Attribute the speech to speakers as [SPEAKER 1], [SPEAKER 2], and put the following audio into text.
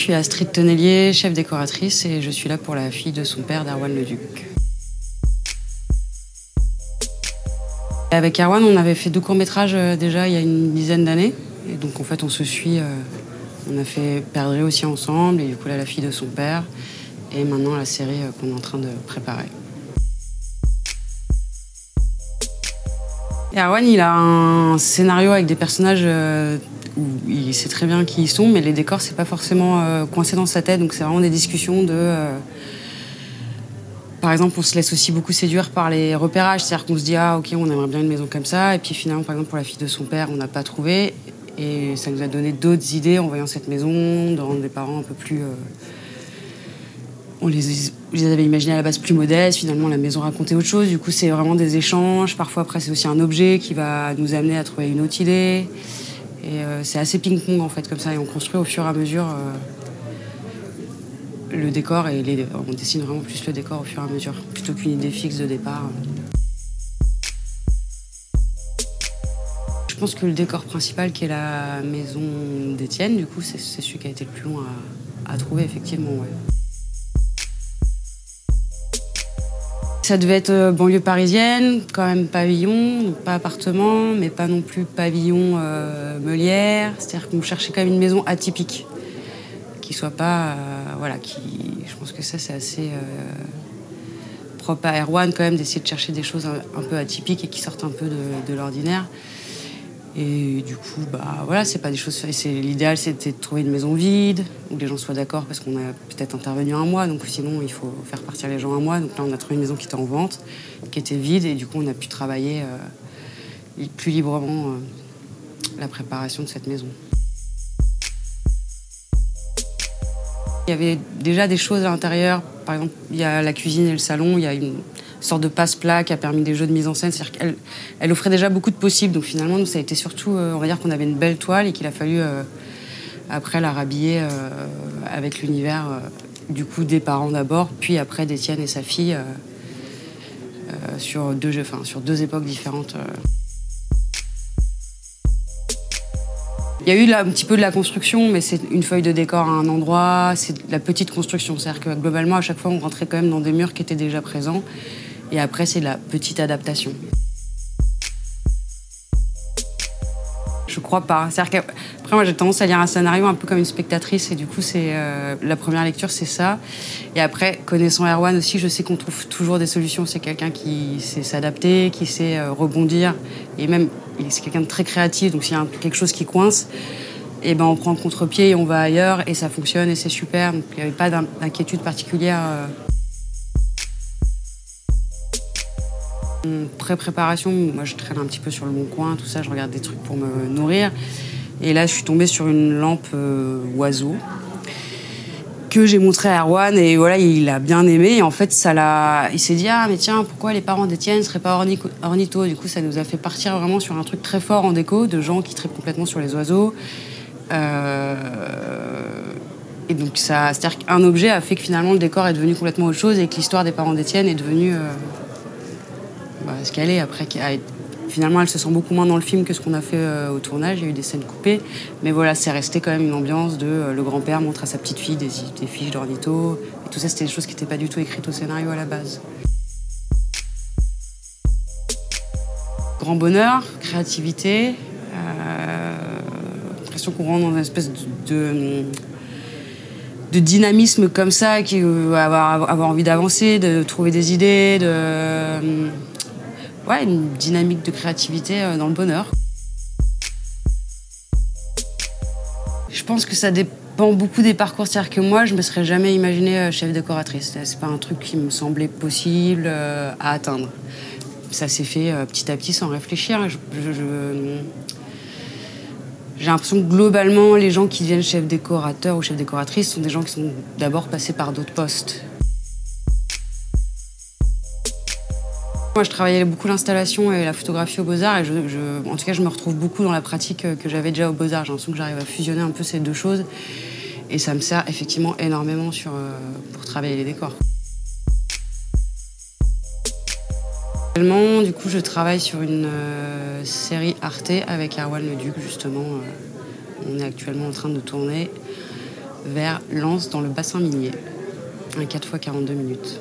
[SPEAKER 1] suis Astrid Tonnelier, chef décoratrice, et je suis là pour la fille de son père, Darwan Leduc. Avec Erwan, on avait fait deux courts-métrages euh, déjà il y a une dizaine d'années. Et donc en fait, on se suit. euh, on a fait Perdrix aussi ensemble, et du coup là, la fille de son père. Et maintenant la série euh, qu'on est en train de préparer. Et Erwan, il a un scénario avec des personnages euh, où il sait très bien qui ils sont, mais les décors, c'est pas forcément euh, coincé dans sa tête. Donc c'est vraiment des discussions de. euh, par exemple, on se laisse aussi beaucoup séduire par les repérages. C'est-à-dire qu'on se dit, ah, ok, on aimerait bien une maison comme ça. Et puis finalement, par exemple, pour la fille de son père, on n'a pas trouvé. Et ça nous a donné d'autres idées en voyant cette maison, de rendre des parents un peu plus. On les, avait imaginés à la base plus modestes. Finalement, la maison racontait autre chose. Du coup, c'est vraiment des échanges. Parfois, après, c'est aussi un objet qui va nous amener à trouver une autre idée. Et euh, c'est assez ping-pong, en fait, comme ça. Et on construit au fur et à mesure. euh, le décor et on dessine vraiment plus le décor au fur et à mesure, plutôt qu'une idée fixe de départ. Je pense que le décor principal, qui est la maison d'Étienne, du coup, c'est celui qui a été le plus long à, trouver, effectivement. Ça devait être euh, banlieue parisienne, quand même pavillon, pas appartement, mais pas non plus pavillon euh, meulière. C'est-à-dire qu'on cherchait quand même une maison atypique qui soit pas euh, voilà qui je pense que ça c'est assez euh, propre à Erwan quand même d'essayer de chercher des choses un, peu atypiques et qui sortent un peu de l'ordinaire et du coup bah voilà c'est pas des choses l'idéal c'était de trouver une maison vide où les gens soient d'accord parce qu'on a peut-être intervenu un mois donc sinon il faut faire partir les gens un mois donc là on a trouvé une maison qui était en vente qui était vide et du coup on a pu travailler euh, plus librement euh, la préparation de cette maison Il y avait déjà des choses à l'intérieur. Par exemple, il y a la cuisine et le salon. Il y a une sorte de passe-plat qui a permis des jeux de mise en scène. C'est-à-dire qu'elle elle offrait déjà beaucoup de possibles. Donc finalement, ça a été surtout, euh, on va dire qu'on avait une belle toile et qu'il a fallu euh, après la rhabiller euh, avec l'univers du coup des parents d'abord, puis après d'Étienne et sa fille sur, deux, jeux- enfin, sur deux époques différentes. Il y a eu un petit peu de la construction, mais c'est une feuille de décor à un endroit, c'est de la petite construction. C'est-à-dire que globalement, à chaque fois, on rentrait quand même dans des murs qui étaient déjà présents. Et après, c'est la petite adaptation. Je crois pas. C'est-à-dire qu'après, moi, j'ai tendance à lire un scénario un peu comme une spectatrice, et du coup, c'est euh, la première lecture, c'est ça. Et après, connaissant Erwan aussi, je sais qu'on trouve toujours des solutions. C'est quelqu'un qui sait s'adapter, qui sait euh, rebondir, et même, c'est quelqu'un de très créatif. Donc, s'il y a quelque chose qui coince, et ben, on prend contre-pied et on va ailleurs, et ça fonctionne, et c'est super. Donc, il n'y avait pas d'in- d'inquiétude particulière. euh. En Pré-préparation, moi je traîne un petit peu sur le bon coin, tout ça, je regarde des trucs pour me nourrir. Et là, je suis tombée sur une lampe euh, oiseau que j'ai montré à Erwan et voilà, il a bien aimé. En fait, ça l'a. Il s'est dit ah mais tiens, pourquoi les parents d'Étienne ne seraient pas ornico- ornithos? Du coup, ça nous a fait partir vraiment sur un truc très fort en déco, de gens qui traitent complètement sur les oiseaux. Euh, Et donc ça, c'est-à-dire qu'un objet a fait que finalement le décor est devenu complètement autre chose et que l'histoire des parents d'Étienne est devenue euh, ce qu'elle est après. Finalement, elle se sent beaucoup moins dans le film que ce qu'on a fait euh, au tournage. Il y a eu des scènes coupées, mais voilà, c'est resté quand même une ambiance de euh, le grand-père montre à sa petite fille des, fiches d'ornitho. Et tout ça, c'était des choses qui n'étaient pas du tout écrites au scénario à la base. Grand bonheur, créativité, euh, l'impression qu'on rentre dans une espèce de, dynamisme comme ça, qui euh, avoir, avoir envie d'avancer, de trouver des idées, de une dynamique de créativité euh, dans le bonheur. Je pense que ça dépend beaucoup des parcours. C'est-à-dire que moi, je me serais jamais imaginée euh, chef décoratrice. C'est pas un truc qui me semblait possible euh, à atteindre. Ça s'est fait petit à petit sans réfléchir. J'ai l'impression que globalement, les gens qui deviennent chef décorateur ou chef décoratrice sont des gens qui sont d'abord passés par d'autres postes. Moi, je travaillais beaucoup l'installation et la photographie aux Beaux-Arts et en tout cas, je me retrouve beaucoup dans la pratique que j'avais déjà aux Beaux-Arts. J'ai l'impression que j'arrive à fusionner un peu ces deux choses et ça me sert effectivement énormément euh, pour travailler les décors. Actuellement, du coup, je travaille sur une euh, série Arte avec Erwan Leduc, justement. euh, on est actuellement en train de tourner vers Lens dans le bassin minier. Un 4 x 42 minutes.